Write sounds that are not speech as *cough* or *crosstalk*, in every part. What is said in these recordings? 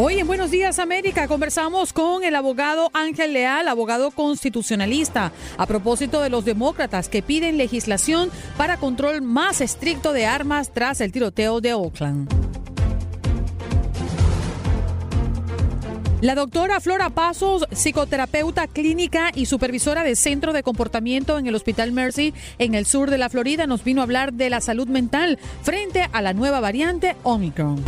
Hoy en Buenos Días América conversamos con el abogado Ángel Leal, abogado constitucionalista, a propósito de los demócratas que piden legislación para control más estricto de armas tras el tiroteo de Oakland. La doctora Flora Pasos, psicoterapeuta clínica y supervisora de centro de comportamiento en el Hospital Mercy en el sur de la Florida, nos vino a hablar de la salud mental frente a la nueva variante Omicron.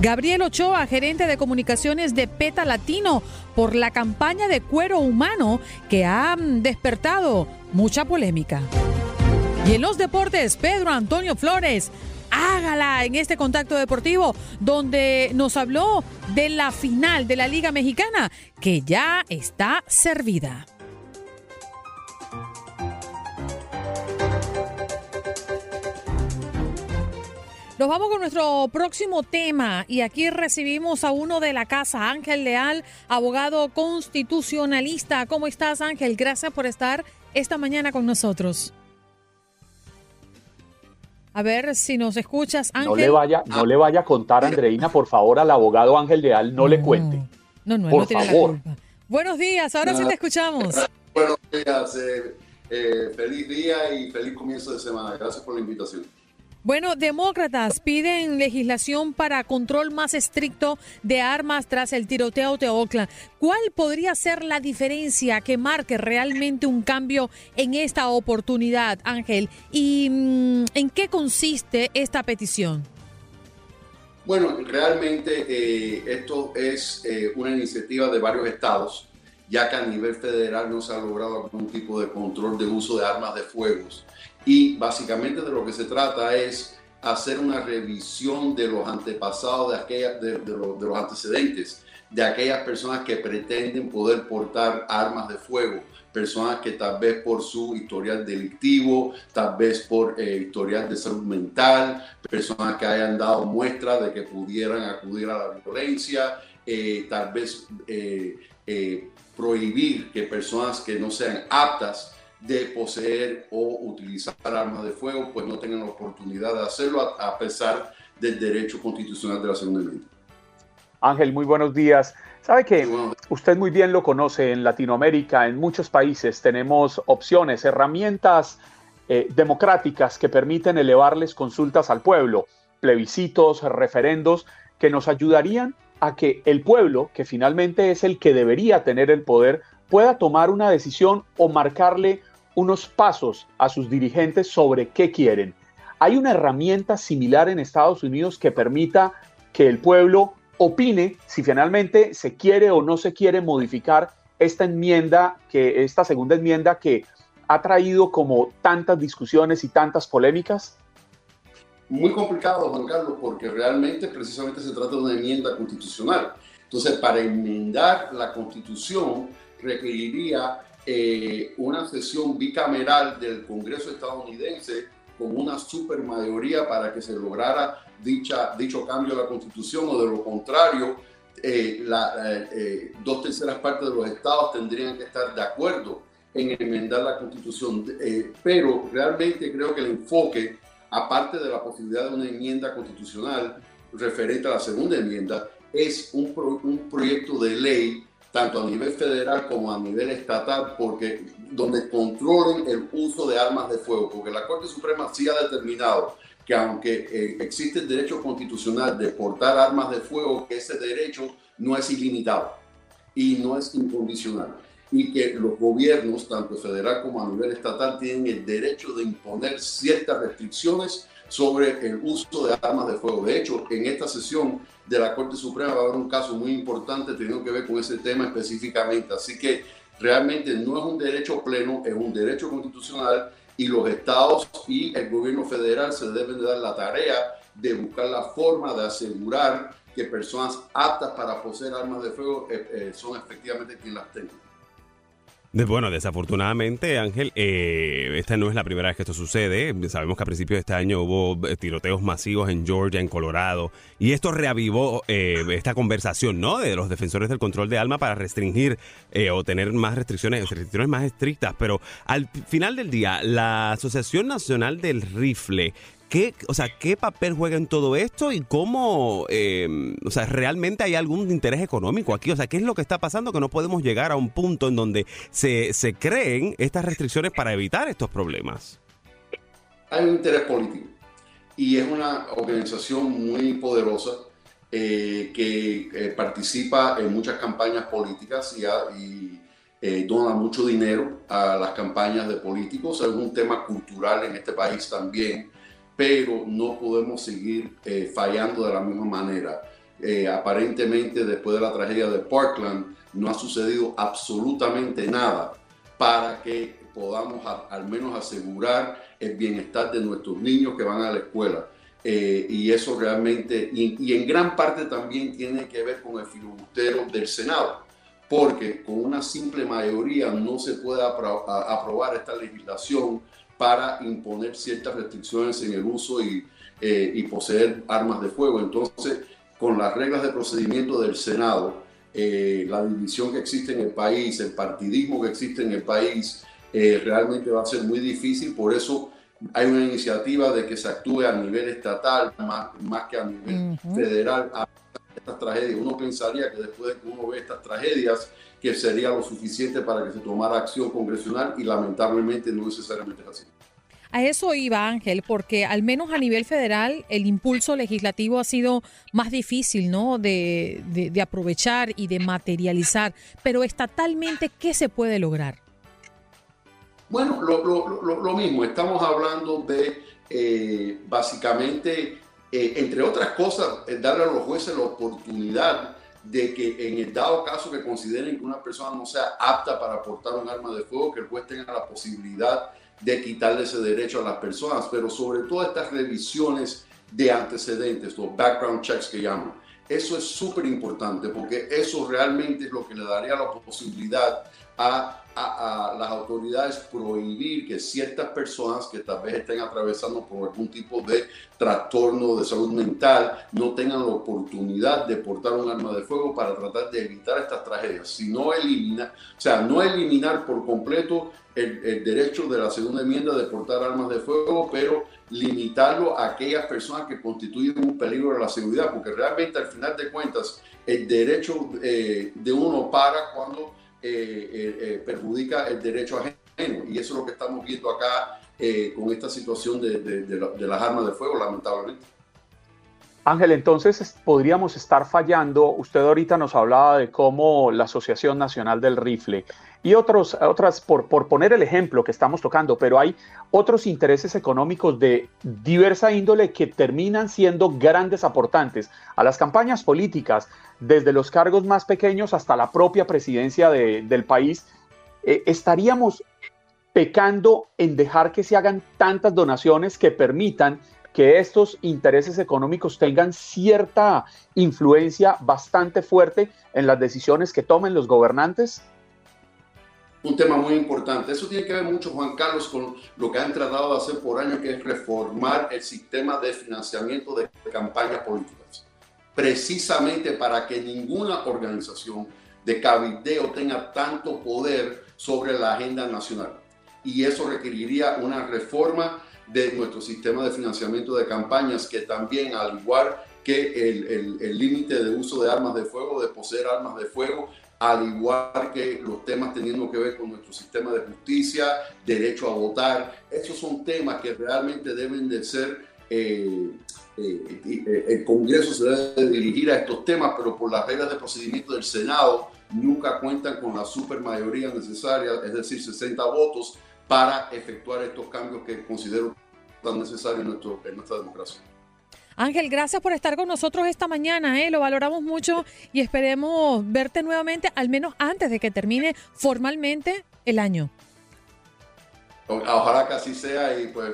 Gabriel Ochoa, gerente de comunicaciones de PETA Latino, por la campaña de cuero humano que ha mm, despertado mucha polémica. Y en los deportes, Pedro Antonio Flores, hágala en este contacto deportivo, donde nos habló de la final de la Liga Mexicana, que ya está servida. Nos vamos con nuestro próximo tema y aquí recibimos a uno de la casa, Ángel Leal, abogado constitucionalista. ¿Cómo estás, Ángel? Gracias por estar esta mañana con nosotros. A ver si nos escuchas, Ángel. No le vaya, no le vaya a contar, Andreina, por favor, al abogado Ángel Leal, no, le cuente. No, no, él Por no tiene favor. la culpa. Buenos días, ahora sí te escuchamos. Buenos días, eh, eh, feliz día y feliz comienzo de semana. Gracias por la invitación. Bueno, demócratas piden legislación para control más estricto de armas tras el tiroteo de Oakland. ¿Cuál podría ser la diferencia que marque realmente un cambio en esta oportunidad, Ángel? ¿Y mm, en qué consiste esta petición? Bueno, realmente eh, esto es eh, una iniciativa de varios estados, ya que a nivel federal no se ha logrado algún tipo de control de uso de armas de fuego. Y básicamente de lo que se trata es hacer una revisión de los antepasados, de, de, los- de los antecedentes, de aquellas personas que pretenden poder portar armas de fuego, personas que tal vez por su historial delictivo, tal vez por eh, historial de salud mental, personas que hayan dado muestra de que pudieran acudir a la violencia, eh, tal vez eh, prohibir que personas que no sean aptas de poseer o utilizar armas de fuego, pues no tengan la oportunidad de hacerlo a, a pesar del derecho constitucional de la Segunda Enmienda. Ángel, muy buenos días. Sabe que usted muy bien lo conoce en Latinoamérica, en muchos países tenemos opciones, herramientas eh, democráticas que permiten elevarles consultas al pueblo, plebiscitos, referendos, que nos ayudarían a que el pueblo, que finalmente es el que debería tener el poder, pueda tomar una decisión o marcarle unos pasos a sus dirigentes sobre qué quieren. Hay una herramienta similar en Estados Unidos que permita que el pueblo opine si finalmente se quiere o no se quiere modificar esta enmienda, que esta segunda enmienda que ha traído como tantas discusiones y tantas polémicas. muy complicado, Juan Carlos, porque realmente precisamente se trata de una enmienda constitucional. Entonces, para enmendar la constitución requeriría eh, una sesión bicameral del Congreso estadounidense con una supermayoría para que se lograra dicha, dicho cambio a la constitución o de lo contrario, eh, la, eh, eh, dos terceras partes de los estados tendrían que estar de acuerdo en enmendar la constitución. Eh, pero realmente creo que el enfoque aparte de la posibilidad de una enmienda constitucional referente a la segunda enmienda, es un, pro- un proyecto de ley, tanto a nivel federal como a nivel estatal, porque donde controlen el uso de armas de fuego, porque la Corte Suprema sí ha determinado que aunque eh, existe el derecho constitucional de portar armas de fuego, que ese derecho no es ilimitado y no es incondicional. Y que los gobiernos, tanto federal como a nivel estatal, tienen el derecho de imponer ciertas restricciones sobre el uso de armas de fuego. De hecho, en esta sesión de la Corte Suprema va a haber un caso muy importante teniendo que ver con ese tema específicamente. Así que realmente no es un derecho pleno, es un derecho constitucional y los estados y el gobierno federal se deben de dar la tarea de buscar la forma de asegurar que personas aptas para poseer armas de fuego eh, eh, son efectivamente quienes las tengan. Bueno, desafortunadamente, Ángel, eh, esta no es la primera vez que esto sucede. Sabemos que a principios de este año hubo eh, tiroteos masivos en Georgia, en Colorado, y esto reavivó eh, esta conversación, ¿no? De los defensores del control de alma para restringir o tener más restricciones, restricciones más estrictas. Pero al final del día, la Asociación Nacional del Rifle ¿Qué, o sea, ¿qué papel juega en todo esto y cómo, em, o sea, realmente hay algún interés económico aquí? O sea, ¿qué es lo que está pasando que no podemos llegar a un punto en donde se, se creen estas restricciones para evitar estos problemas? Hay un interés político y es una organización muy poderosa eh, que eh, participa en muchas campañas políticas y, y eh, dona mucho dinero a las campañas de políticos. Es un tema cultural en este país también pero no podemos seguir eh, fallando de la misma manera. Eh, aparentemente, después de la tragedia de Parkland, no ha sucedido absolutamente nada para que podamos al menos asegurar el bienestar de nuestros niños que van a la escuela. Eh, y eso realmente, y, en gran parte también tiene que ver con el filibustero del Senado, porque con una simple mayoría no se puede aprobar esta legislación para imponer ciertas restricciones en el uso y, eh, y poseer armas de fuego. Entonces, con las reglas de procedimiento del Senado, eh, la división que existe en el país, el partidismo que existe en el país, eh, realmente va a ser muy difícil. Por eso hay una iniciativa de que se actúe a nivel estatal más, más que a nivel federal a estas tragedias. Uno pensaría que después de que uno ve estas tragedias, que sería lo suficiente para que se tomara acción congresional y lamentablemente no necesariamente es así. A eso iba Ángel, porque al menos a nivel federal el impulso legislativo ha sido más difícil, ¿no? De, de, aprovechar y de materializar. Pero estatalmente, ¿qué se puede lograr? Bueno, lo, lo, lo, mismo. Estamos hablando de eh, básicamente, eh, entre otras cosas, eh, darle a los jueces la oportunidad de que en el dado caso que consideren que una persona no sea apta para portar un arma de fuego, que el juez tenga la posibilidad de quitarle ese derecho a las personas, pero sobre todo estas revisiones de antecedentes, los background checks que llaman. Eso es súper importante porque eso realmente es lo que le daría la posibilidad a a, las autoridades prohibir que ciertas personas que tal vez estén atravesando por algún tipo de trastorno de salud mental no tengan la oportunidad de portar un arma de fuego para tratar de evitar estas tragedias, sino eliminar, o sea, no eliminar por completo el, derecho de la segunda enmienda de portar armas de fuego, pero limitarlo a aquellas personas que constituyen un peligro a la seguridad, porque realmente al final de cuentas el derecho eh, de uno para cuando perjudica el derecho ajeno. Y eso es lo que estamos viendo acá con esta situación de, de, las armas de fuego, lamentablemente. Ángel, entonces podríamos estar fallando. Usted ahorita nos hablaba de cómo la Asociación Nacional del Rifle y otros, otras, por, poner el ejemplo que estamos tocando, pero hay otros intereses económicos de diversa índole que terminan siendo grandes aportantes a las campañas políticas, desde los cargos más pequeños hasta la propia presidencia del país. Eh, estaríamos pecando en dejar que se hagan tantas donaciones que permitan que estos intereses económicos tengan cierta influencia bastante fuerte en las decisiones que tomen los gobernantes? Un tema muy importante. Eso tiene que ver mucho, Juan Carlos, con lo que han tratado de hacer por años, que es reformar el sistema de financiamiento de campañas políticas, precisamente para que ninguna organización de cabildeo tenga tanto poder sobre la agenda nacional. Y eso requeriría una reforma de nuestro sistema de financiamiento de campañas, que también, al igual que el límite de uso de armas de fuego, de poseer armas de fuego, al igual que los temas teniendo que ver con nuestro sistema de justicia, derecho a votar. Esos son temas que realmente deben de ser, eh, eh, eh, el Congreso se debe dirigir a estos temas, pero por las reglas de procedimiento del Senado nunca cuentan con la supermayoría necesaria, es decir, 60 votos, para efectuar estos cambios que considero tan necesarios en, nuestra democracia. Ángel, gracias por estar con nosotros esta mañana, ¿eh? lo valoramos mucho y esperemos verte nuevamente, al menos antes de que termine formalmente el año. Ojalá que así sea y pues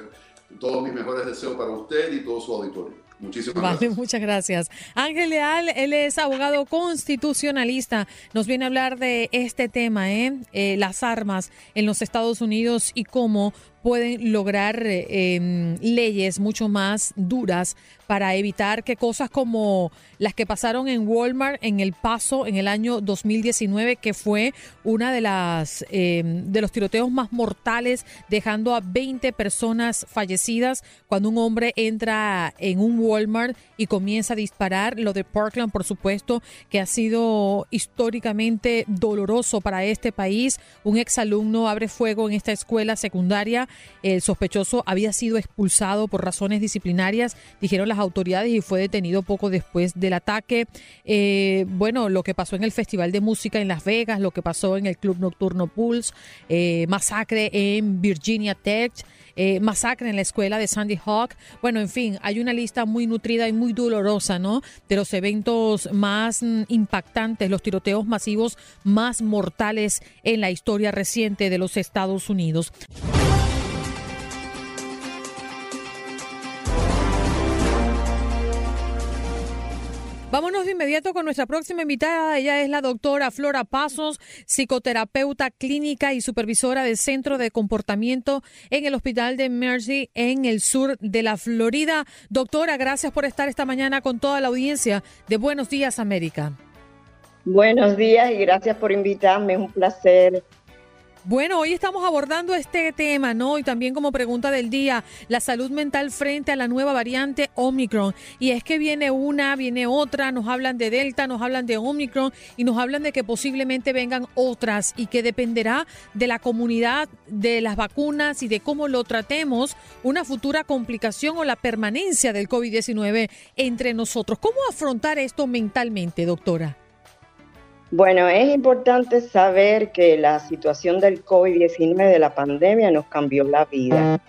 todos mis mejores deseos para usted y todo su auditorio. Muchísimas vale, muchas gracias. Ángel Leal, él es abogado constitucionalista. Nos viene a hablar de este tema, ¿eh? Eh, las armas en los Estados Unidos y cómo pueden lograr eh, em, leyes mucho más duras para evitar que cosas como las que pasaron en Walmart en El Paso en el año 2019, que fue una de las em, de los tiroteos más mortales, dejando a 20 personas fallecidas cuando un hombre entra en un Walmart y comienza a disparar. Lo de Parkland, por supuesto, que ha sido históricamente doloroso para este país. Un exalumno abre fuego en esta escuela secundaria el sospechoso había sido expulsado por razones disciplinarias, dijeron las autoridades, y fue detenido poco después del ataque. Eh, bueno, lo que pasó en el Festival de Música en Las Vegas, lo que pasó en el Club Nocturno Pulse, eh, masacre en Virginia Tech. Eh, masacre en la escuela de Sandy Hawk. Bueno, en fin, hay una lista muy nutrida y muy dolorosa, ¿no? De los eventos más mm, impactantes, los tiroteos masivos más mortales en la historia reciente de los Estados Unidos. Vámonos de inmediato con nuestra próxima invitada. Ella es la doctora Flora Pasos, psicoterapeuta clínica y supervisora del Centro de Comportamiento en el Hospital de Mercy en el sur de la Florida. Doctora, gracias por estar esta mañana con toda la audiencia de Buenos Días América. Buenos días y gracias por invitarme. Es un placer bueno, hoy estamos abordando este tema, ¿no? Y también como pregunta del día, la salud mental frente a la nueva variante Omicron. Y es que viene una, viene otra, nos hablan de Delta, nos hablan de Omicron y nos hablan de que posiblemente vengan otras y que dependerá de la comunidad, de las vacunas y de cómo lo tratemos, una futura complicación o la permanencia del COVID-19 entre nosotros. ¿Cómo afrontar esto mentalmente, doctora? Bueno, es importante saber que la situación del COVID-19 de la pandemia nos cambió la vida.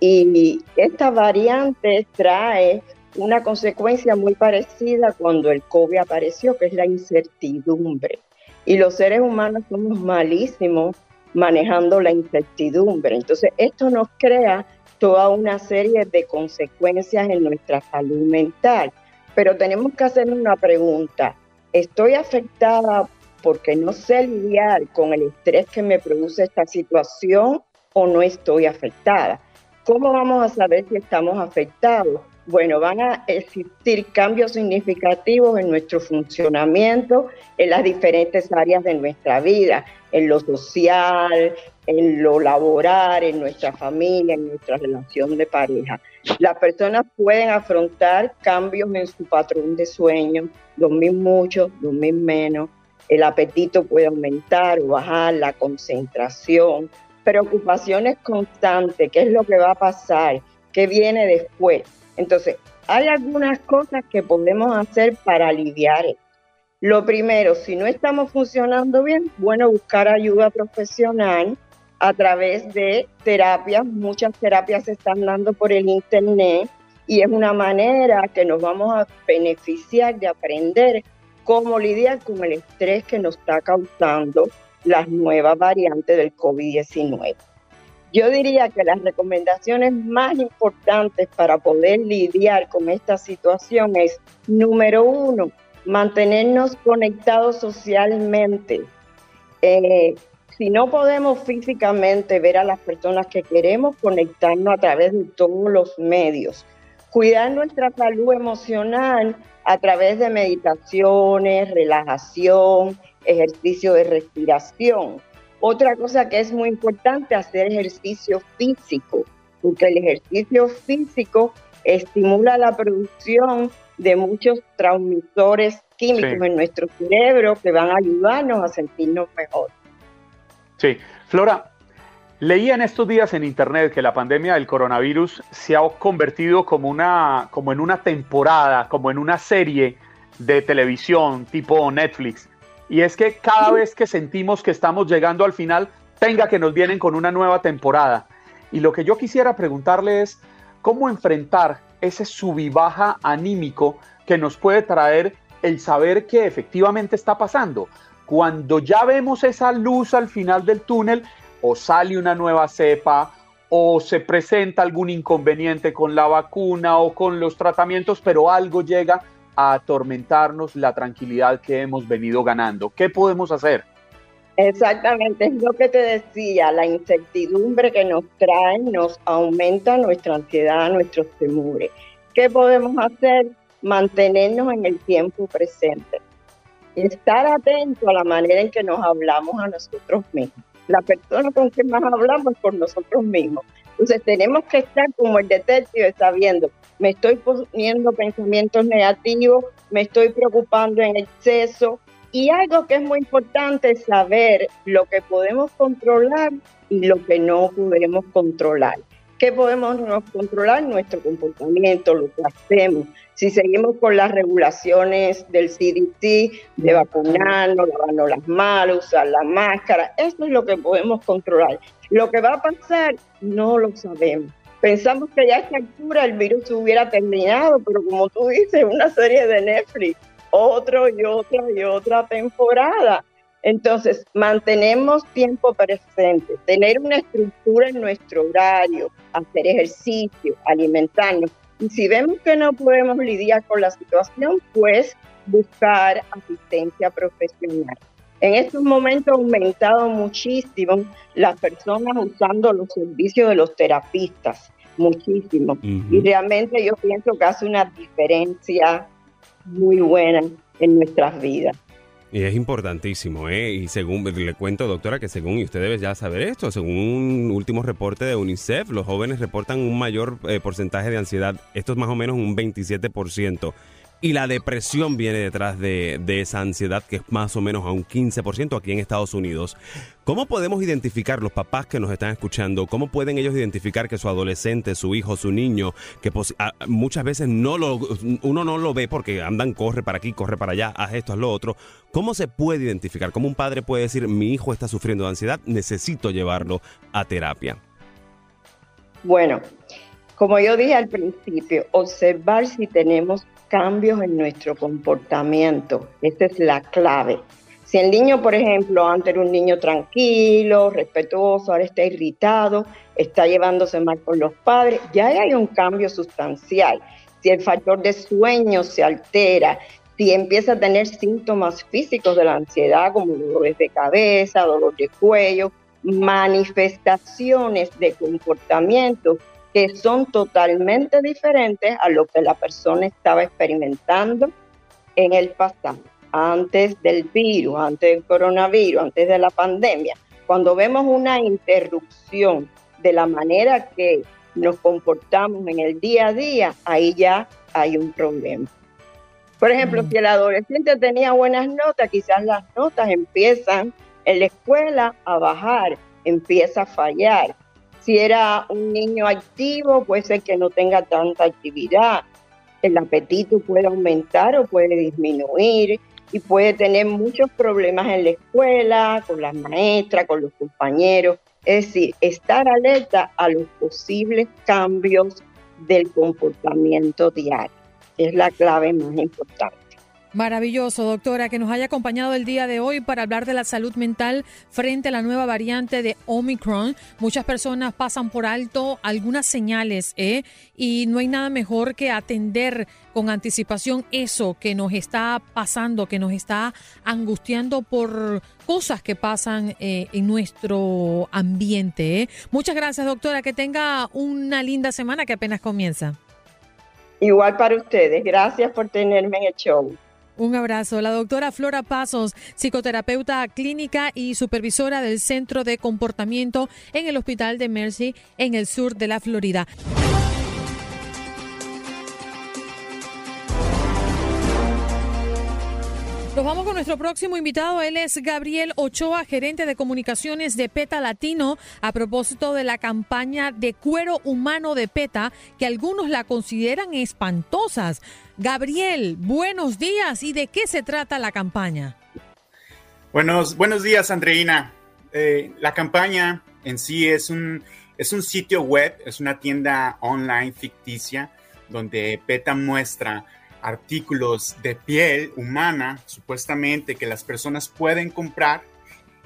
Y esta variante trae una consecuencia muy parecida cuando el COVID apareció, que es la incertidumbre. Y los seres humanos somos malísimos manejando la incertidumbre. Entonces, esto nos crea toda una serie de consecuencias en nuestra salud mental. Pero tenemos que hacer una pregunta estoy afectada porque no sé lidiar con el estrés que me produce esta situación o no estoy afectada. ¿Cómo vamos a saber si estamos afectados? Bueno, van a existir cambios significativos en nuestro funcionamiento en las diferentes áreas de nuestra vida, en lo social, en lo laboral, en nuestra familia, en nuestra relación de pareja. Las personas pueden afrontar cambios en su patrón de sueño, dormir mucho, dormir menos, el apetito puede aumentar o bajar, la concentración, preocupaciones constantes, qué es lo que va a pasar, qué viene después. Entonces, hay algunas cosas que podemos hacer para aliviar. Lo primero, si no estamos funcionando bien, bueno, buscar ayuda profesional a través de terapias. Muchas terapias se están dando por el Internet y es una manera que nos vamos a beneficiar de aprender cómo lidiar con el estrés que nos está causando las nuevas variantes del COVID-19. Yo diría que las recomendaciones más importantes para poder lidiar con esta situación es, número uno, mantenernos conectados socialmente. Eh, si no podemos físicamente ver a las personas que queremos, conectarnos a través de todos los medios. Cuidar nuestra salud emocional a través de meditaciones, relajación, ejercicio de respiración. Otra cosa que es muy importante, hacer ejercicio físico, porque el ejercicio físico estimula la producción de muchos transmisores químicos en nuestro cerebro que van a ayudarnos a sentirnos mejor. Sí, Flora, leía en estos días en internet que la pandemia del coronavirus se ha convertido como, una, como en una temporada, como en una serie de televisión tipo Netflix, y es que cada vez que sentimos que estamos llegando al final, tenga que nos vienen con una nueva temporada. Y lo que yo quisiera preguntarle es, ¿cómo enfrentar ese subibaja anímico que nos puede traer el saber que efectivamente está pasando? Cuando ya vemos esa luz al final del túnel, o sale una nueva cepa, o se presenta algún inconveniente con la vacuna o con los tratamientos, pero algo llega a atormentarnos la tranquilidad que hemos venido ganando. ¿Qué podemos hacer? Exactamente, es lo que te decía, la incertidumbre que nos trae nos aumenta nuestra ansiedad, nuestros temores. ¿Qué podemos hacer? Mantenernos en el tiempo presente. Estar atento a la manera en que nos hablamos a nosotros mismos. La persona con quien más hablamos es por nosotros mismos. Entonces tenemos que estar como el detective sabiendo, me estoy poniendo pensamientos negativos, me estoy preocupando en exceso. Y algo que es muy importante es saber lo que podemos controlar y lo que no podemos controlar. ¿Qué podemos controlar? Nuestro comportamiento, lo que hacemos. Si seguimos con las regulaciones del CDC, de vacunarnos, lavarnos las manos, usar la máscara, eso es lo que podemos controlar. Lo que va a pasar no lo sabemos. Pensamos que ya a esta altura el virus hubiera terminado, pero como tú dices, una serie de Netflix, otro y otra y otra temporada. Entonces, mantenemos tiempo presente, tener una estructura en nuestro horario, hacer ejercicio, alimentarnos. Y si vemos que no podemos lidiar con la situación, pues buscar asistencia profesional. En estos momentos ha aumentado muchísimo las personas usando los servicios de los terapistas, muchísimo. Y realmente yo pienso que hace una diferencia muy buena en nuestras vidas. Y es importantísimo, ¿eh? Y según le cuento, doctora, que según, y usted debe ya saber esto, según un último reporte de UNICEF, los jóvenes reportan un mayor eh, porcentaje de ansiedad. Esto es más o menos un 27%. Y la depresión viene detrás de, esa ansiedad, que es más o menos a un 15% aquí en Estados Unidos. ¿Cómo podemos identificar los papás que nos están escuchando? ¿Cómo pueden ellos identificar que su adolescente, su hijo, su niño, que muchas veces no lo, uno no lo ve porque andan, corre para aquí, corre para allá, haz esto, haz lo otro? ¿Cómo se puede identificar? ¿Cómo un padre puede decir, mi hijo está sufriendo de ansiedad, necesito llevarlo a terapia? Bueno, como yo dije al principio, observar si tenemos cambios en nuestro comportamiento. Esa es la clave. Si el niño, por ejemplo, antes era un niño tranquilo, respetuoso, ahora está irritado, está llevándose mal con los padres, ya hay un cambio sustancial. Si el factor de sueño se altera, si empieza a tener síntomas físicos de la ansiedad, como dolores de cabeza, dolor de cuello, manifestaciones de comportamiento que son totalmente diferentes a lo que la persona estaba experimentando en el pasado, antes del virus, antes del coronavirus, antes de la pandemia. Cuando vemos una interrupción de la manera que nos comportamos en el día a día, ahí ya hay un problema. Por ejemplo, mm. si el adolescente tenía buenas notas, quizás las notas empiezan en la escuela a bajar, empieza a fallar si era un niño activo, puede ser que no tenga tanta actividad. El apetito puede aumentar o puede disminuir y puede tener muchos problemas en la escuela, con las maestras, con los compañeros. Es decir, estar alerta a los posibles cambios del comportamiento diario. Es la clave más importante. Maravilloso, doctora, que nos haya acompañado el día de hoy para hablar de la salud mental frente a la nueva variante de Omicron. Muchas personas pasan por alto algunas señales, ¿eh? Y no hay nada mejor que atender con anticipación eso que nos está pasando, que nos está angustiando por cosas que pasan eh, en nuestro ambiente. ¿eh? Muchas gracias, doctora. Que tenga una linda semana que apenas comienza. Igual para ustedes. Gracias por tenerme en el show. Un abrazo. La doctora Flora Pasos, psicoterapeuta clínica y supervisora del Centro de Comportamiento en el Hospital de Mercy en el sur de la Florida. Vamos con nuestro próximo invitado. Él es Gabriel Ochoa, gerente de comunicaciones de PETA Latino, a propósito de la campaña de cuero humano de PETA, que algunos la consideran espantosas. Gabriel, buenos días. ¿Y de qué se trata la campaña? Buenos, buenos días, Andreina. Eh, la campaña en sí es un, es un sitio web, es una tienda online ficticia donde PETA muestra artículos de piel humana, supuestamente que las personas pueden comprar.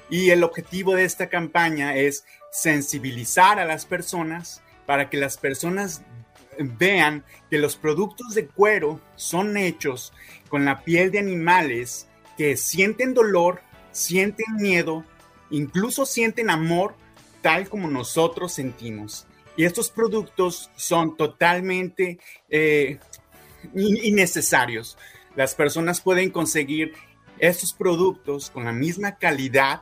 Y el objetivo de esta campaña es sensibilizar a las personas para que las personas vean que los productos de cuero son hechos con la piel de animales que sienten dolor, sienten miedo, incluso sienten amor tal como nosotros sentimos. Y estos productos son totalmente eh, innecesarios. Las personas pueden conseguir estos productos con la misma calidad,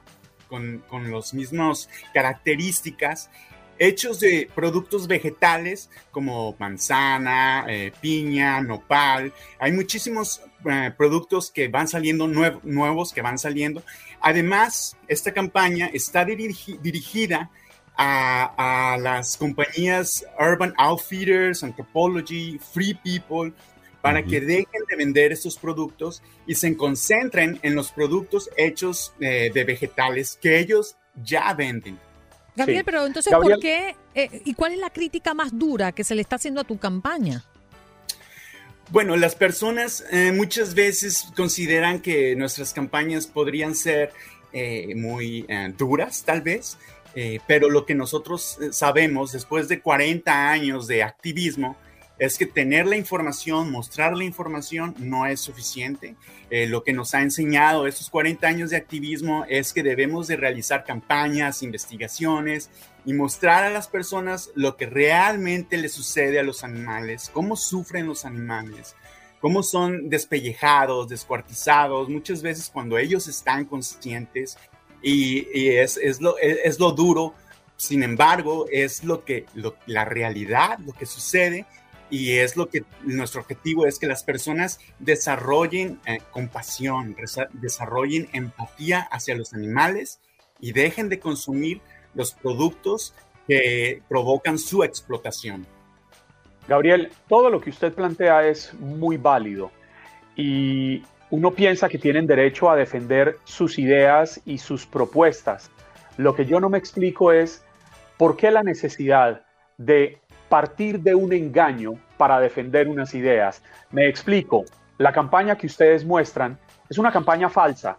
con, con las mismas características, hechos de productos vegetales como manzana, eh, piña, nopal. Hay muchísimos eh, productos que van saliendo, nuevos que van saliendo. Además, esta campaña está dirigida a, las compañías Urban Outfitters, Anthropology, Free People, para que dejen de vender estos productos y se concentren en los productos hechos eh, de vegetales que ellos ya venden. Gabriel, pero entonces, ¿por qué eh, y cuál es la crítica más dura que se le está haciendo a tu campaña? Bueno, las personas eh, muchas veces consideran que nuestras campañas podrían ser muy duras, tal vez, pero lo que nosotros sabemos después de 40 años de activismo es que tener la información, mostrar la información no es suficiente. Eh, lo que nos ha enseñado estos 40 años de activismo es que debemos de realizar campañas, investigaciones y mostrar a las personas lo que realmente le sucede a los animales, cómo sufren los animales, cómo son despellejados, descuartizados, muchas veces cuando ellos están conscientes y, es, lo, es, lo, duro, sin embargo, es lo que la realidad, lo que sucede y es lo que nuestro objetivo es que las personas desarrollen eh, compasión, desarrollen empatía hacia los animales y dejen de consumir los productos que provocan su explotación. Gabriel, todo lo que usted plantea es muy válido y uno piensa que tienen derecho a defender sus ideas y sus propuestas. Lo que yo no me explico es por qué la necesidad de partir de un engaño para defender unas ideas. Me explico, la campaña que ustedes muestran es una campaña falsa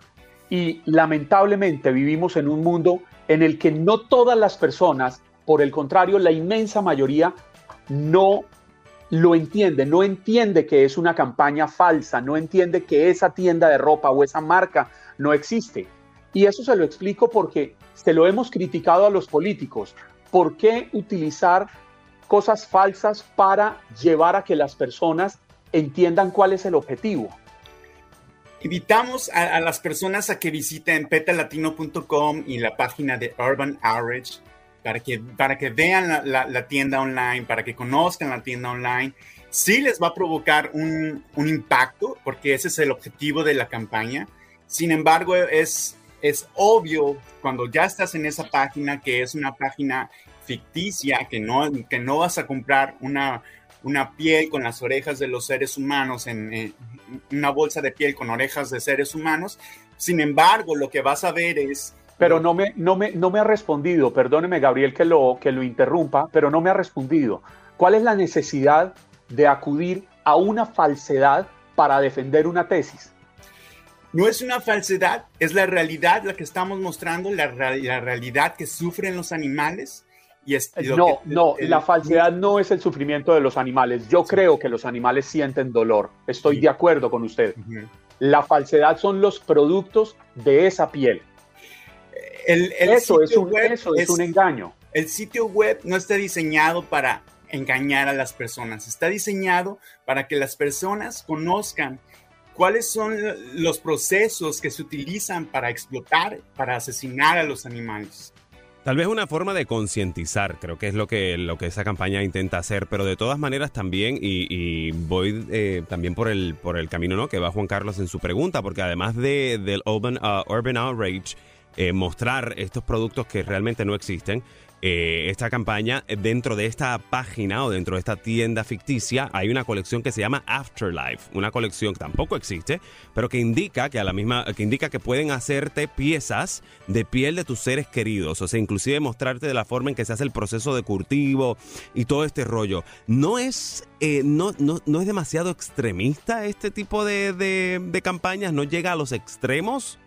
y lamentablemente vivimos en un mundo en el que no todas las personas, por el contrario, la inmensa mayoría no lo entiende, no entiende que es una campaña falsa, no entiende que esa tienda de ropa o esa marca no existe. Y eso se lo explico porque se lo hemos criticado a los políticos. ¿Por qué utilizar cosas falsas para llevar a que las personas entiendan cuál es el objetivo. Invitamos a, las personas a que visiten petalatino.com y la página de Urban Outreach para que, para que vean la, tienda online, para que conozcan la tienda online. Sí les va a provocar un, un impacto, porque ese es el objetivo de la campaña. Sin embargo, es, es obvio cuando ya estás en esa página que es una página ficticia, que no, que no vas a comprar una, una piel con las orejas de los seres humanos, en, una bolsa de piel con orejas de seres humanos. Sin embargo, lo que vas a ver es... Pero no me, no me, no me ha respondido, perdóneme Gabriel que lo, que lo interrumpa, pero no me ha respondido. ¿Cuál es la necesidad de acudir a una falsedad para defender una tesis? No es una falsedad, es la realidad la que estamos mostrando, la, la realidad que sufren los animales no, no, la falsedad no es el sufrimiento de los animales. Yo creo que los animales sienten dolor. Estoy de acuerdo con usted. La falsedad son los productos de esa piel. eso, es un, eso es un engaño. El sitio web no está diseñado para engañar a las personas. Está diseñado para que las personas conozcan cuáles son los procesos que se utilizan para explotar, para asesinar a los animales. Tal vez una forma de concientizar, creo que es lo que, lo que esa campaña intenta hacer, pero de todas maneras también, y, voy eh, también por el, por el camino ¿no? que va Juan Carlos en su pregunta, porque además de, del Urban, uh, Urban Outrage, eh, mostrar estos productos que realmente no existen. Eh, esta campaña, eh, dentro de esta página o dentro de esta tienda ficticia, hay una colección que se llama Afterlife, una colección que tampoco existe, pero que indica que a la misma, que indica que pueden hacerte piezas de piel de tus seres queridos, o sea, inclusive mostrarte de la forma en que se hace el proceso de cultivo y todo este rollo. No es, eh, no, no, no es demasiado extremista este tipo de, de, de campañas, no llega a los extremos.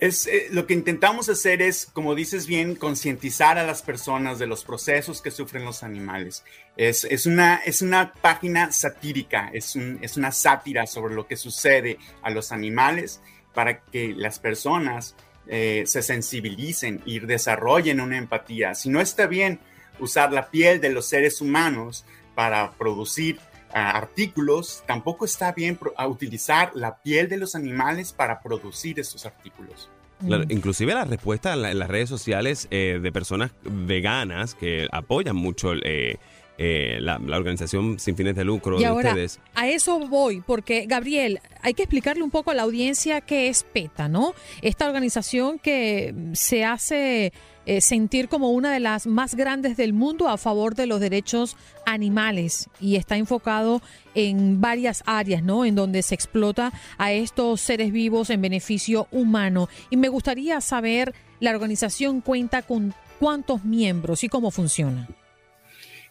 Es, eh, lo que intentamos hacer es, como dices bien, concientizar a las personas de los procesos que sufren los animales. Es, es, una, es una página satírica, es, un, es una sátira sobre lo que sucede a los animales para que las personas eh, se sensibilicen y desarrollen una empatía. Si no está bien usar la piel de los seres humanos para producir artículos, tampoco está bien utilizar la piel de los animales para producir estos artículos. Claro, inclusive la respuesta en, la, en, las redes sociales eh, de personas veganas que apoyan mucho eh, eh, la, la, organización sin fines de lucro y de ahora, ustedes. A eso voy, porque Gabriel, hay que explicarle un poco a la audiencia qué es PETA, ¿no? Esta organización que se hace eh, sentir como una de las más grandes del mundo a favor de los derechos animales y está enfocado en varias áreas, ¿no? En donde se explota a estos seres vivos en beneficio humano. Y me gustaría saber, la organización cuenta con cuántos miembros y cómo funciona.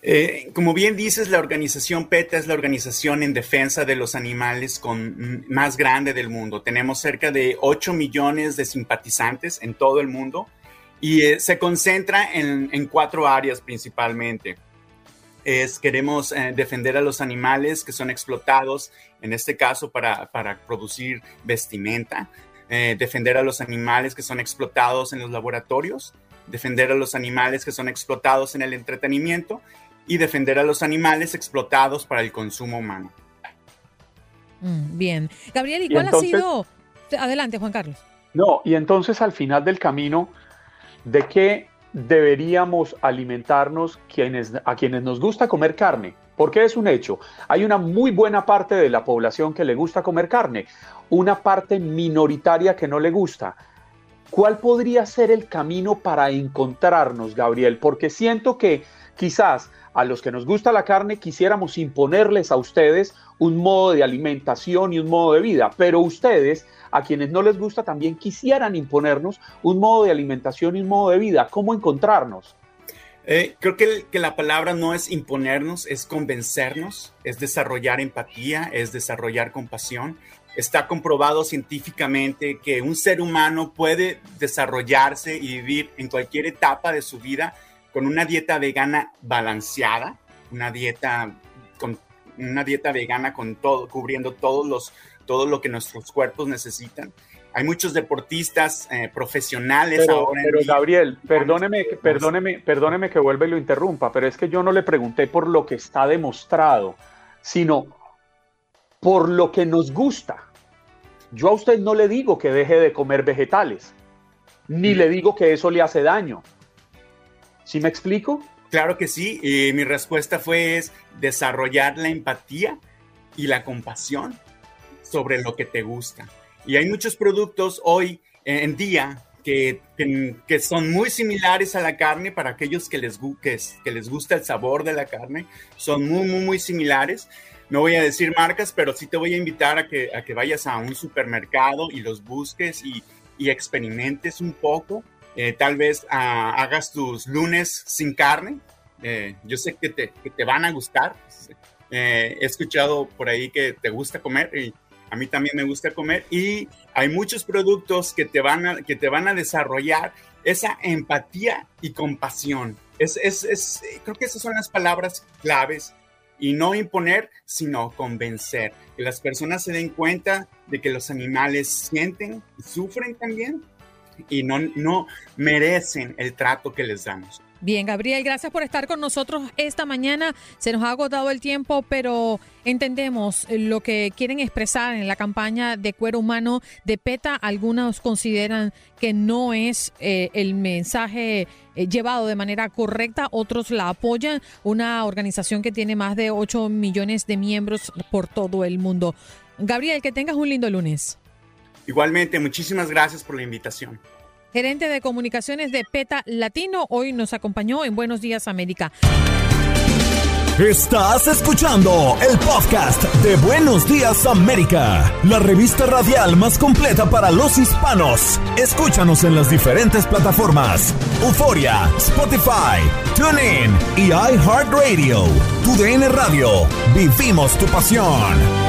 Eh, como bien dices, la organización PETA es la organización en defensa de los animales con, más grande del mundo. Tenemos cerca de 8 millones de simpatizantes en todo el mundo y eh, se concentra en, en, cuatro áreas principalmente. Es, queremos eh, defender a los animales que son explotados, en este caso para, para producir vestimenta, eh, defender a los animales que son explotados en los laboratorios, defender a los animales que son explotados en el entretenimiento y defender a los animales explotados para el consumo humano. Mm, bien. Gabriel, ¿y, ¿y cuál entonces, ha sido? Adelante, Juan Carlos. No, y entonces al final del camino, ¿de qué deberíamos alimentarnos quienes, a quienes nos gusta comer carne? Porque es un hecho. Hay una muy buena parte de la población que le gusta comer carne, una parte minoritaria que no le gusta. ¿Cuál podría ser el camino para encontrarnos, Gabriel? Porque siento que quizás a los que nos gusta la carne quisiéramos imponerles a ustedes un modo de alimentación y un modo de vida, pero ustedes, a quienes no les gusta, también quisieran imponernos un modo de alimentación y un modo de vida. ¿Cómo encontrarnos? Eh, creo que, que, la palabra no es imponernos, es convencernos, es desarrollar empatía, es desarrollar compasión. Está comprobado científicamente que un ser humano puede desarrollarse y vivir en cualquier etapa de su vida con una dieta vegana balanceada, una dieta con una dieta vegana con todo, cubriendo todos los, todo lo que nuestros cuerpos necesitan. Hay muchos deportistas eh, profesionales pero, ahora. Pero Gabriel, perdóneme, perdóneme, perdóneme que vuelva y lo interrumpa, pero es que yo no le pregunté por lo que está demostrado, sino por lo que nos gusta. Yo a usted no le digo que deje de comer vegetales, ni le digo que eso le hace daño. ¿Sí me explico? Claro que sí. Y mi respuesta fue es desarrollar la empatía y la compasión sobre lo que te gusta. Y hay muchos productos hoy en día que, que, son muy similares a la carne para aquellos que les, que, les gusta el sabor de la carne. Son muy, muy, muy similares. No voy a decir marcas, pero sí te voy a invitar a que, a que vayas a un supermercado y los busques y, y experimentes un poco eh, tal vez uh, hagas tus lunes sin carne. Eh, yo sé que te, que te, van a gustar. Eh, he escuchado por ahí que te gusta comer y a mí también me gusta comer. Y hay muchos productos que te van a, que te van a desarrollar esa empatía y compasión. Es, es, es, creo que esas son las palabras claves y no imponer, sino convencer. Que las personas se den cuenta de que los animales sienten y sufren también y no, no merecen el trato que les damos. Bien, Gabriel, gracias por estar con nosotros esta mañana. Se nos ha agotado el tiempo, pero entendemos lo que quieren expresar en la campaña de cuero humano de PETA. Algunos consideran que no es eh, el mensaje eh, llevado de manera correcta, otros la apoyan. Una organización que tiene más de 8 millones de miembros por todo el mundo. Gabriel, que tengas un lindo lunes. Igualmente, muchísimas gracias por la invitación. Gerente de comunicaciones de PETA Latino. Hoy nos acompañó en Buenos Días América. Estás escuchando el podcast de Buenos Días América, la revista radial más completa para los hispanos. Escúchanos en las diferentes plataformas: Euforia, Spotify, TuneIn y iHeartRadio. Tu DN Radio. Vivimos tu pasión.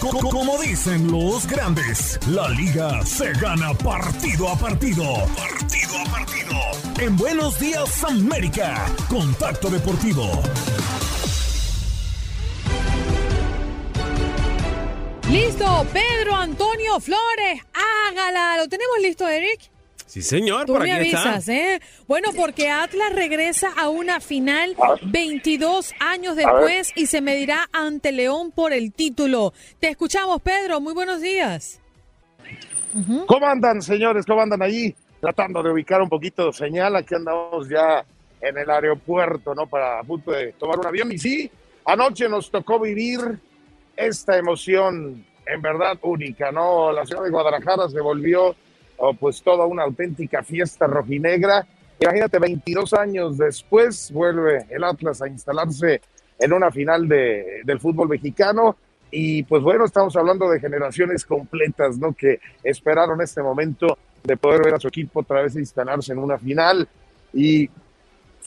Como dicen los grandes, la liga se gana partido a partido. Partido a partido. En Buenos Días América, Contacto Deportivo. Listo, Pedro Antonio Flores, hágala. ¿Lo tenemos listo, Eric? Sí, señor, Tú por me aquí avisas, está. ¿eh? Bueno, porque Atlas regresa a una final Ah. 22 años después y se medirá ante León por el título. Te escuchamos, Pedro. Muy buenos días. ¿Cómo andan, señores? ¿Cómo andan allí? Tratando de ubicar un poquito de señal. Aquí andamos ya en el aeropuerto, ¿no? Para a punto de tomar un avión. Y sí, anoche nos tocó vivir esta emoción en verdad única, ¿no? La ciudad de Guadalajara se volvió oh, pues toda una auténtica fiesta rojinegra. Imagínate, 22 años después vuelve el Atlas a instalarse en una final de, del fútbol mexicano. Y pues bueno, estamos hablando de generaciones completas, ¿no? Que esperaron este momento de poder ver a su equipo otra vez instalarse en una final. Y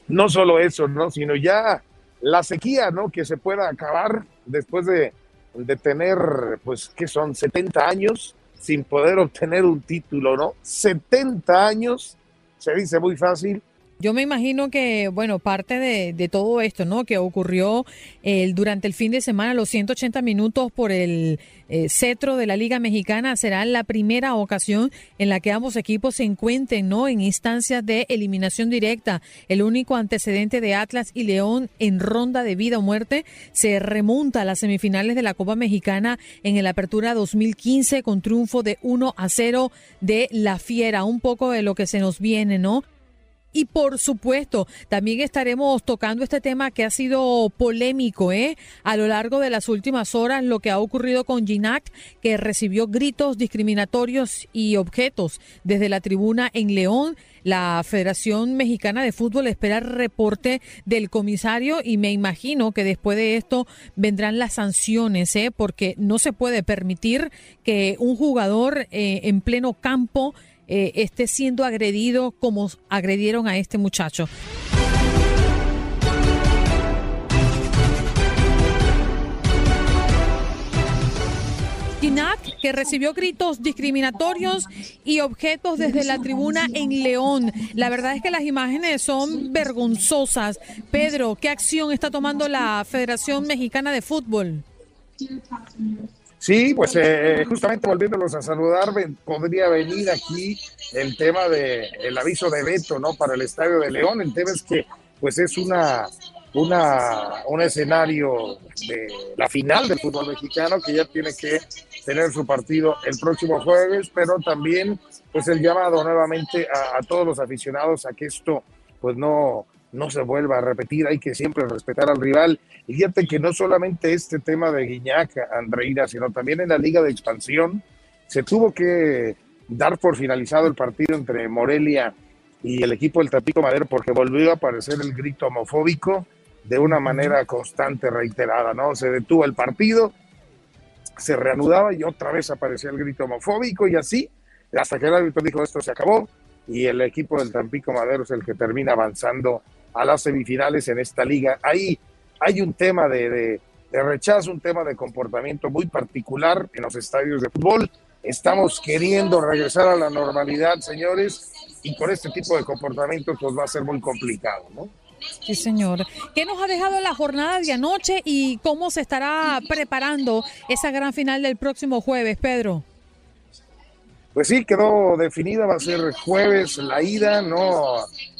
no solo eso, ¿no? Sino ya la sequía, ¿no? Que se pueda acabar después de, de tener, pues, ¿qué son? 70 años sin poder obtener un título, ¿no? 70 años, se dice muy fácil, Yo me imagino que, bueno, parte de, todo esto, ¿no? Que ocurrió durante el fin de semana, los 180 minutos por el eh, cetro de la Liga Mexicana, será la primera ocasión en la que ambos equipos se encuentren, ¿no? En instancias de eliminación directa. El único antecedente de Atlas y León en ronda de vida o muerte se remonta a las semifinales de la Copa Mexicana en el Apertura 2015 con triunfo de 1 a 0 de la Fiera. Un poco de lo que se nos viene, ¿no? Y por supuesto, también estaremos tocando este tema que ha sido polémico ¿eh? a lo largo de las últimas horas, lo que ha ocurrido con Ginac, que recibió gritos discriminatorios y objetos desde la tribuna en León. La Federación Mexicana de Fútbol espera reporte del comisario y me imagino que después de esto vendrán las sanciones, ¿eh? porque no se puede permitir que un jugador eh, en pleno campo eh, esté siendo agredido como agredieron a este muchacho. Que recibió gritos discriminatorios y objetos desde la tribuna en León. La verdad es que las imágenes son vergonzosas. Pedro, ¿qué acción está tomando la Federación Mexicana de Fútbol? Sí, pues eh, justamente volviéndolos a saludar, podría venir aquí el tema de el aviso de veto, ¿no? Para el Estadio de León. El tema es que, pues es una, una, un escenario de la final del fútbol mexicano que ya tiene que tener su partido el próximo jueves, pero también, pues el llamado nuevamente a, a todos los aficionados a que esto, pues no, no se vuelva a repetir, hay que siempre respetar al rival. Y fíjate que no solamente este tema de Guiñac, Andreira, sino también en la Liga de Expansión, se tuvo que dar por finalizado el partido entre Morelia y el equipo del Tapico Madero porque volvió a aparecer el grito homofóbico de una manera constante, reiterada, ¿no? Se detuvo el partido, se reanudaba y otra vez aparecía el grito homofóbico y así, hasta que el árbitro dijo esto se acabó y el equipo del Tampico Madero es el que termina avanzando a las semifinales en esta liga. Ahí hay un tema de, rechazo, un tema de comportamiento muy particular en los estadios de fútbol. Estamos queriendo regresar a la normalidad, señores, y con este tipo de comportamientos pues va a ser muy complicado, ¿no? Sí, señor. ¿Qué nos ha dejado la jornada de anoche y cómo se estará preparando esa gran final del próximo jueves, Pedro? Pues sí, quedó definida, va a ser jueves la ida, no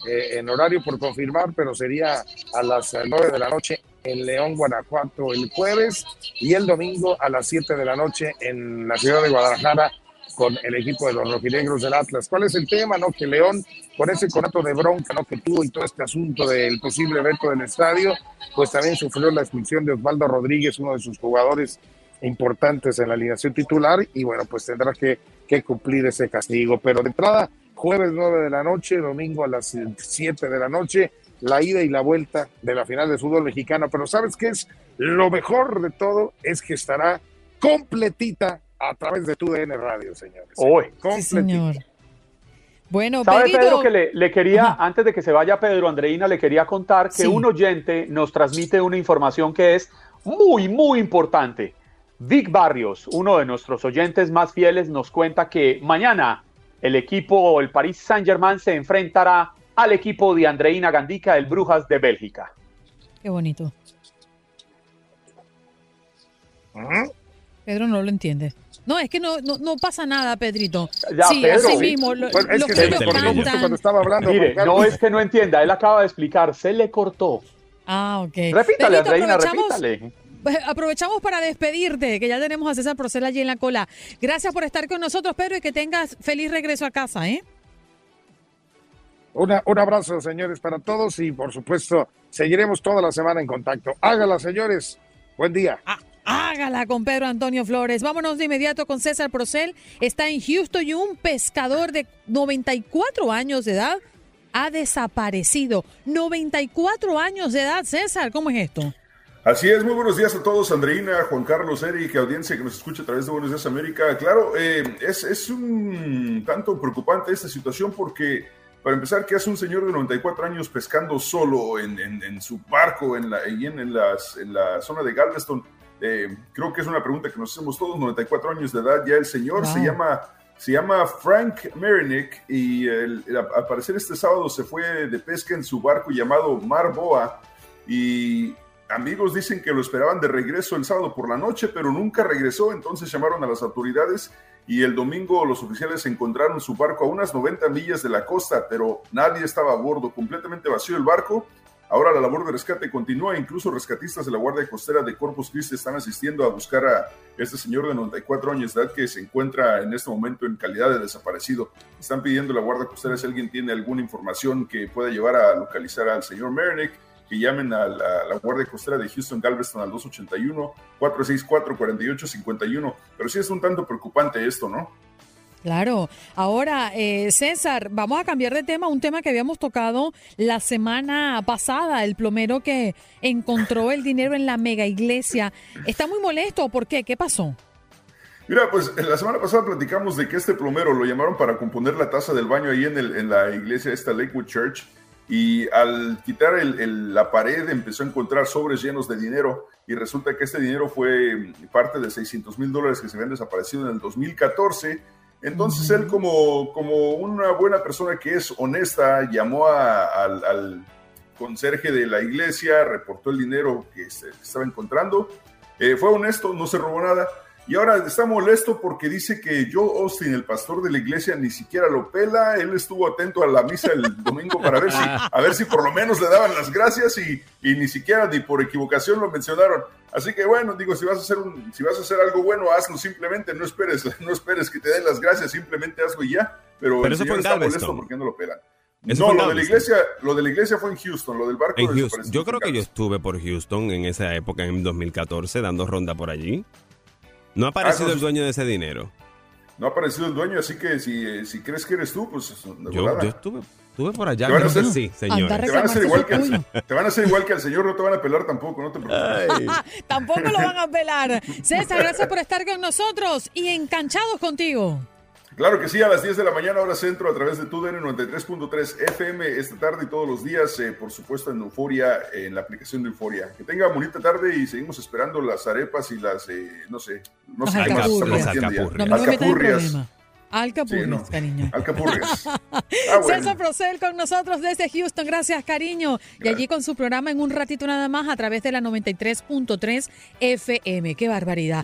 eh, en horario por confirmar, pero sería a las nueve de la noche en León, Guanajuato el jueves y el domingo a las 7 de la noche en la ciudad de Guadalajara con el equipo de los rojinegros del Atlas. ¿Cuál es el tema? No que León, con ese conato de bronca ¿no? que tuvo y todo este asunto del posible veto del estadio, pues también sufrió la expulsión de Osvaldo Rodríguez, uno de sus jugadores importantes en la alineación titular, y bueno, pues tendrá que, que cumplir ese castigo. Pero de entrada, jueves 9 de la noche, domingo a las 7 de la noche, la ida y la vuelta de la final de fútbol mexicano. Pero ¿sabes qué es? Lo mejor de todo es que estará completita a través de tu DN Radio, señores. Hoy. señor. Bueno, ¿Sabe, Pedrito? Pedro, que le, le quería, antes de que se vaya Pedro Andreina, le quería contar que Sí. un oyente nos transmite una información que es muy, muy importante. Vic Barrios, uno de nuestros oyentes más fieles, nos cuenta que mañana el equipo, el Paris Saint-Germain, se enfrentará al equipo de Andreina Gandica, el Brujas de Bélgica. Qué bonito. Pedro no lo entiende. No, es que no, no, no pasa nada, Pedrito. Ya, sí, Pedro. así mismo. lo- Pues es los que se le cortó justo cantan. cuando estaba hablando. Mire, no es que no entienda, él acaba de explicar, se le cortó. Ah, ok. Repítale, Pedrito, Andreina, repítale. Pues, Aprovechamos para despedirte, que ya tenemos a César Procel allí en la cola. Gracias por estar con nosotros, Pedro, y que tengas feliz regreso a casa, ¿eh? Una, un abrazo, señores, para todos y por supuesto seguiremos toda la semana en contacto. Hágala, señores. Buen día. Hágala con Pedro Antonio Flores. Vámonos de inmediato con César Procel. Está en Houston y un pescador de 94 años de edad ha desaparecido. 94 años de edad, César, ¿cómo es esto? Así es, muy buenos días a todos, Andreina, Juan Carlos, Eric, audiencia que nos escucha a través de Buenos Días América. Claro, eh, es, es un tanto preocupante esta situación porque, para empezar, que hace un señor de 94 años pescando solo en, en- en su barco en la, en, en las- en la zona de Galveston? Eh, creo que es una pregunta que nos hacemos todos, 94 años de edad, ya el señor se llama... Se llama Frank Merenick y el- el- al parecer este sábado se fue de pesca en su barco llamado Mar Boa y amigos dicen que lo esperaban de regreso el sábado por la noche, pero nunca regresó, entonces llamaron a las autoridades y el domingo los oficiales encontraron su barco a unas 90 millas de la costa, pero nadie estaba a bordo, completamente vacío el barco. Ahora la labor de rescate continúa, incluso rescatistas de la Guardia Costera de Corpus Christi están asistiendo a buscar a este señor de 94 años de edad que se encuentra en este momento en calidad de desaparecido. Están pidiendo a la Guardia Costera si alguien tiene alguna información que pueda llevar a localizar al señor Mernick, que llamen a la, la Guardia Costera de Houston Galveston al 281-464-4851. Pero sí es un tanto preocupante esto, ¿no? Claro. Ahora, eh, César, vamos a cambiar de tema, un tema que habíamos tocado la semana pasada, el plomero que encontró el dinero en la mega iglesia. Está muy molesto, ¿por qué? ¿Qué pasó? Mira, pues la semana pasada platicamos de que este plomero lo llamaron para componer la taza del baño ahí en, el- en la iglesia esta Lakewood Church y al quitar el- el- la pared empezó a encontrar sobres llenos de dinero y resulta que este dinero fue parte de 600 mil dólares que se habían desaparecido en el 2014. Entonces él como, como una buena persona que es honesta llamó a- al, al conserje de la iglesia, reportó el dinero que se estaba encontrando, eh, fue honesto, no se robó nada. Y ahora está molesto porque dice que Joe Austin, el pastor de la iglesia, ni siquiera lo pela. Él estuvo atento a la misa el *laughs* domingo para ver si, a ver si por lo menos le daban las gracias y, y ni siquiera ni por equivocación lo mencionaron. Así que bueno, digo, si vas a hacer un, si vas a hacer algo bueno, hazlo simplemente, no esperes, *laughs* no esperes que te den las gracias, simplemente hazlo y ya. Pero, Pero el eso señor fue en está molesto Galveston. porque no lo pelan. Eso no, lo de la iglesia, lo de la iglesia fue en Houston, lo del barco En de Houston. Yo creo que yo estuve por Houston en esa época, en 2014, dando ronda por allí. No ha aparecido no, el dueño de ese dinero. No ha aparecido el dueño, así que si, eh, si crees que eres tú, pues de Yo, yo estuve, estuve por allá. Te van, a hacer, sí, señor. te, van a hacer igual que al, te van a hacer igual que al señor, no te van a pelar tampoco, no te preocupes. *laughs* Tampoco lo van a pelar. César, gracias por estar con nosotros y enganchados contigo. Claro que sí, a las 10 de la mañana, hora centro, a través de TUDN 93.3 FM esta tarde y todos los días, eh, por supuesto, en Euforia, en la aplicación de Euforia. Que tenga bonita tarde y seguimos esperando las arepas y las, eh, no sé, no sé alcapurrias. Alcapurrias. Alcapurrias, Sí, no. cariño. Alcapurrias. *laughs* Ah, bueno. César Procel con nosotros desde Houston. Gracias, cariño. Y allí con su programa en un ratito nada más a través de la 93.3 FM. ¡Qué barbaridad!